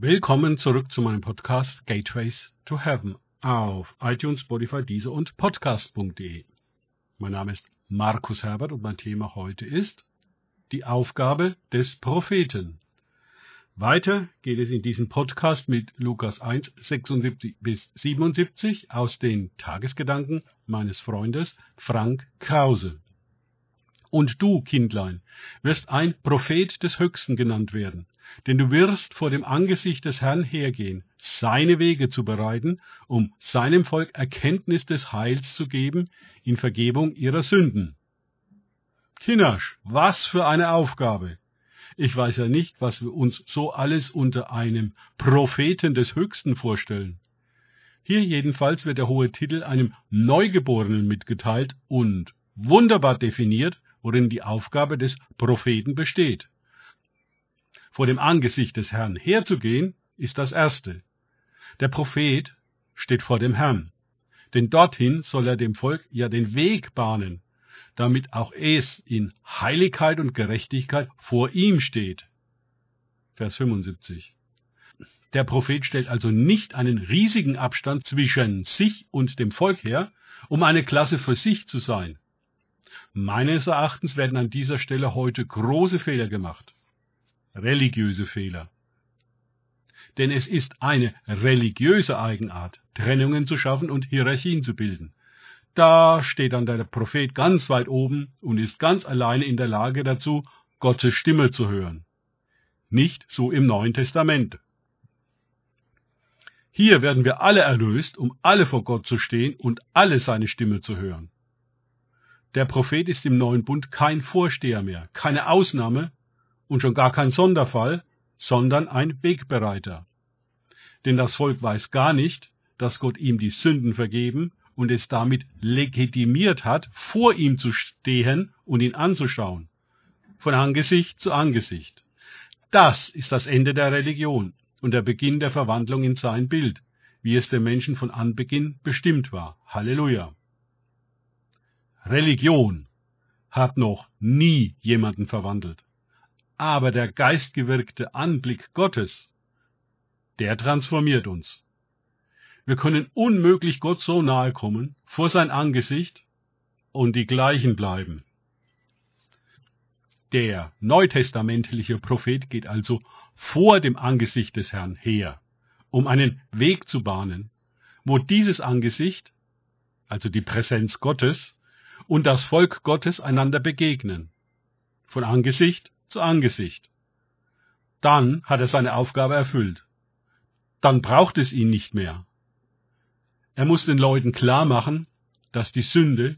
Willkommen zurück zu meinem Podcast Gateways to Heaven auf iTunes, Spotify, Deezer und Podcast.de. Mein Name ist Markus Herbert und mein Thema heute ist die Aufgabe des Propheten. Weiter geht es in diesem Podcast mit Lukas 1, 76 bis 77 aus den Tagesgedanken meines Freundes Frank Krause. Und du, Kindlein, wirst ein Prophet des Höchsten genannt werden, denn du wirst vor dem Angesicht des Herrn hergehen, seine Wege zu bereiten, um seinem Volk Erkenntnis des Heils zu geben in Vergebung ihrer Sünden. Kinasch, was für eine Aufgabe! Ich weiß ja nicht, was wir uns so alles unter einem Propheten des Höchsten vorstellen. Hier jedenfalls wird der hohe Titel einem Neugeborenen mitgeteilt und wunderbar definiert, worin die Aufgabe des Propheten besteht. Vor dem Angesicht des Herrn herzugehen, ist das Erste. Der Prophet steht vor dem Herrn, denn dorthin soll er dem Volk ja den Weg bahnen, damit auch es in Heiligkeit und Gerechtigkeit vor ihm steht. Vers 75. Der Prophet stellt also nicht einen riesigen Abstand zwischen sich und dem Volk her, um eine Klasse für sich zu sein. Meines Erachtens werden an dieser Stelle heute große Fehler gemacht religiöse Fehler. Denn es ist eine religiöse Eigenart, Trennungen zu schaffen und Hierarchien zu bilden. Da steht dann der Prophet ganz weit oben und ist ganz alleine in der Lage dazu, Gottes Stimme zu hören. Nicht so im Neuen Testament. Hier werden wir alle erlöst, um alle vor Gott zu stehen und alle seine Stimme zu hören. Der Prophet ist im neuen Bund kein Vorsteher mehr, keine Ausnahme, und schon gar kein Sonderfall, sondern ein Wegbereiter. Denn das Volk weiß gar nicht, dass Gott ihm die Sünden vergeben und es damit legitimiert hat, vor ihm zu stehen und ihn anzuschauen. Von Angesicht zu Angesicht. Das ist das Ende der Religion und der Beginn der Verwandlung in sein Bild, wie es dem Menschen von Anbeginn bestimmt war. Halleluja. Religion hat noch nie jemanden verwandelt aber der geistgewirkte Anblick Gottes, der transformiert uns. Wir können unmöglich Gott so nahe kommen, vor sein Angesicht, und die gleichen bleiben. Der neutestamentliche Prophet geht also vor dem Angesicht des Herrn her, um einen Weg zu bahnen, wo dieses Angesicht, also die Präsenz Gottes, und das Volk Gottes einander begegnen. Von Angesicht zu Angesicht. Dann hat er seine Aufgabe erfüllt. Dann braucht es ihn nicht mehr. Er muss den Leuten klar machen, dass die Sünde,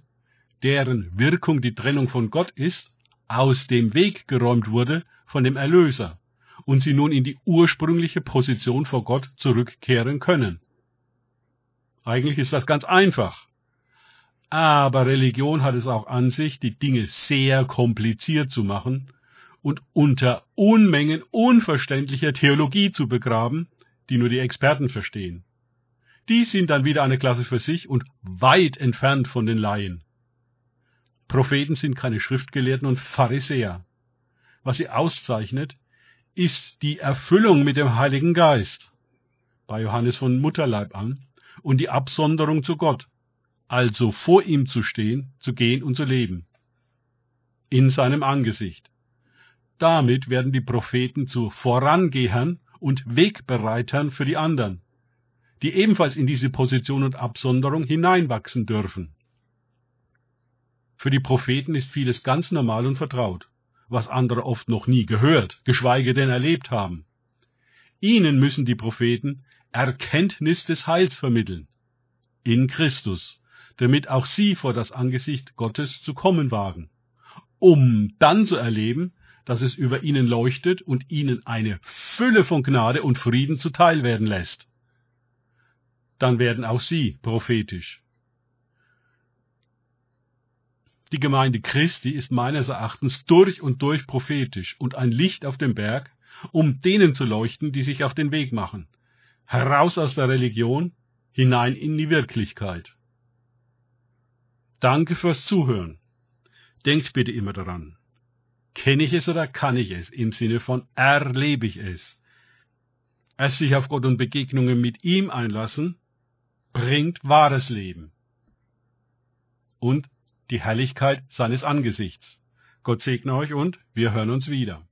deren Wirkung die Trennung von Gott ist, aus dem Weg geräumt wurde von dem Erlöser und sie nun in die ursprüngliche Position vor Gott zurückkehren können. Eigentlich ist das ganz einfach. Aber Religion hat es auch an sich, die Dinge sehr kompliziert zu machen und unter Unmengen unverständlicher Theologie zu begraben, die nur die Experten verstehen. Die sind dann wieder eine Klasse für sich und weit entfernt von den Laien. Propheten sind keine Schriftgelehrten und Pharisäer. Was sie auszeichnet, ist die Erfüllung mit dem Heiligen Geist, bei Johannes von Mutterleib an, und die Absonderung zu Gott, also vor ihm zu stehen, zu gehen und zu leben, in seinem Angesicht. Damit werden die Propheten zu Vorangehern und Wegbereitern für die anderen, die ebenfalls in diese Position und Absonderung hineinwachsen dürfen. Für die Propheten ist vieles ganz normal und vertraut, was andere oft noch nie gehört, geschweige denn erlebt haben. Ihnen müssen die Propheten Erkenntnis des Heils vermitteln, in Christus, damit auch sie vor das Angesicht Gottes zu kommen wagen, um dann zu erleben, dass es über ihnen leuchtet und ihnen eine Fülle von Gnade und Frieden zuteil werden lässt. Dann werden auch sie prophetisch. Die Gemeinde Christi ist meines Erachtens durch und durch prophetisch und ein Licht auf dem Berg, um denen zu leuchten, die sich auf den Weg machen, heraus aus der Religion, hinein in die Wirklichkeit. Danke fürs Zuhören. Denkt bitte immer daran, Kenne ich es oder kann ich es? Im Sinne von erlebe ich es. es sich auf Gott und Begegnungen mit ihm einlassen, bringt wahres Leben und die Herrlichkeit seines Angesichts. Gott segne euch und wir hören uns wieder.